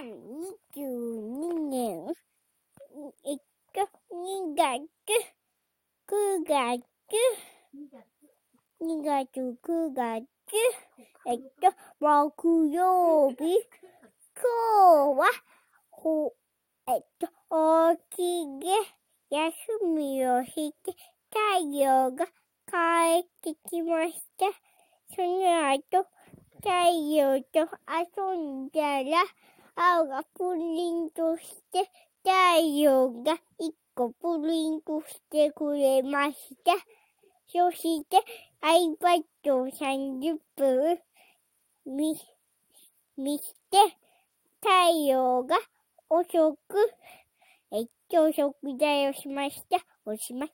2022年、えっと、2月、9月、2月、9月、えっと、木曜日、今日は、ほ、えっと、大きげ、休みをして、太陽が帰ってきました。その後、太陽と遊んだら、青がプリントして、太陽が一個プリントしてくれました。そして、iPad を30分見、見して、太陽が遅く、えっと、食材をしました。おしまい。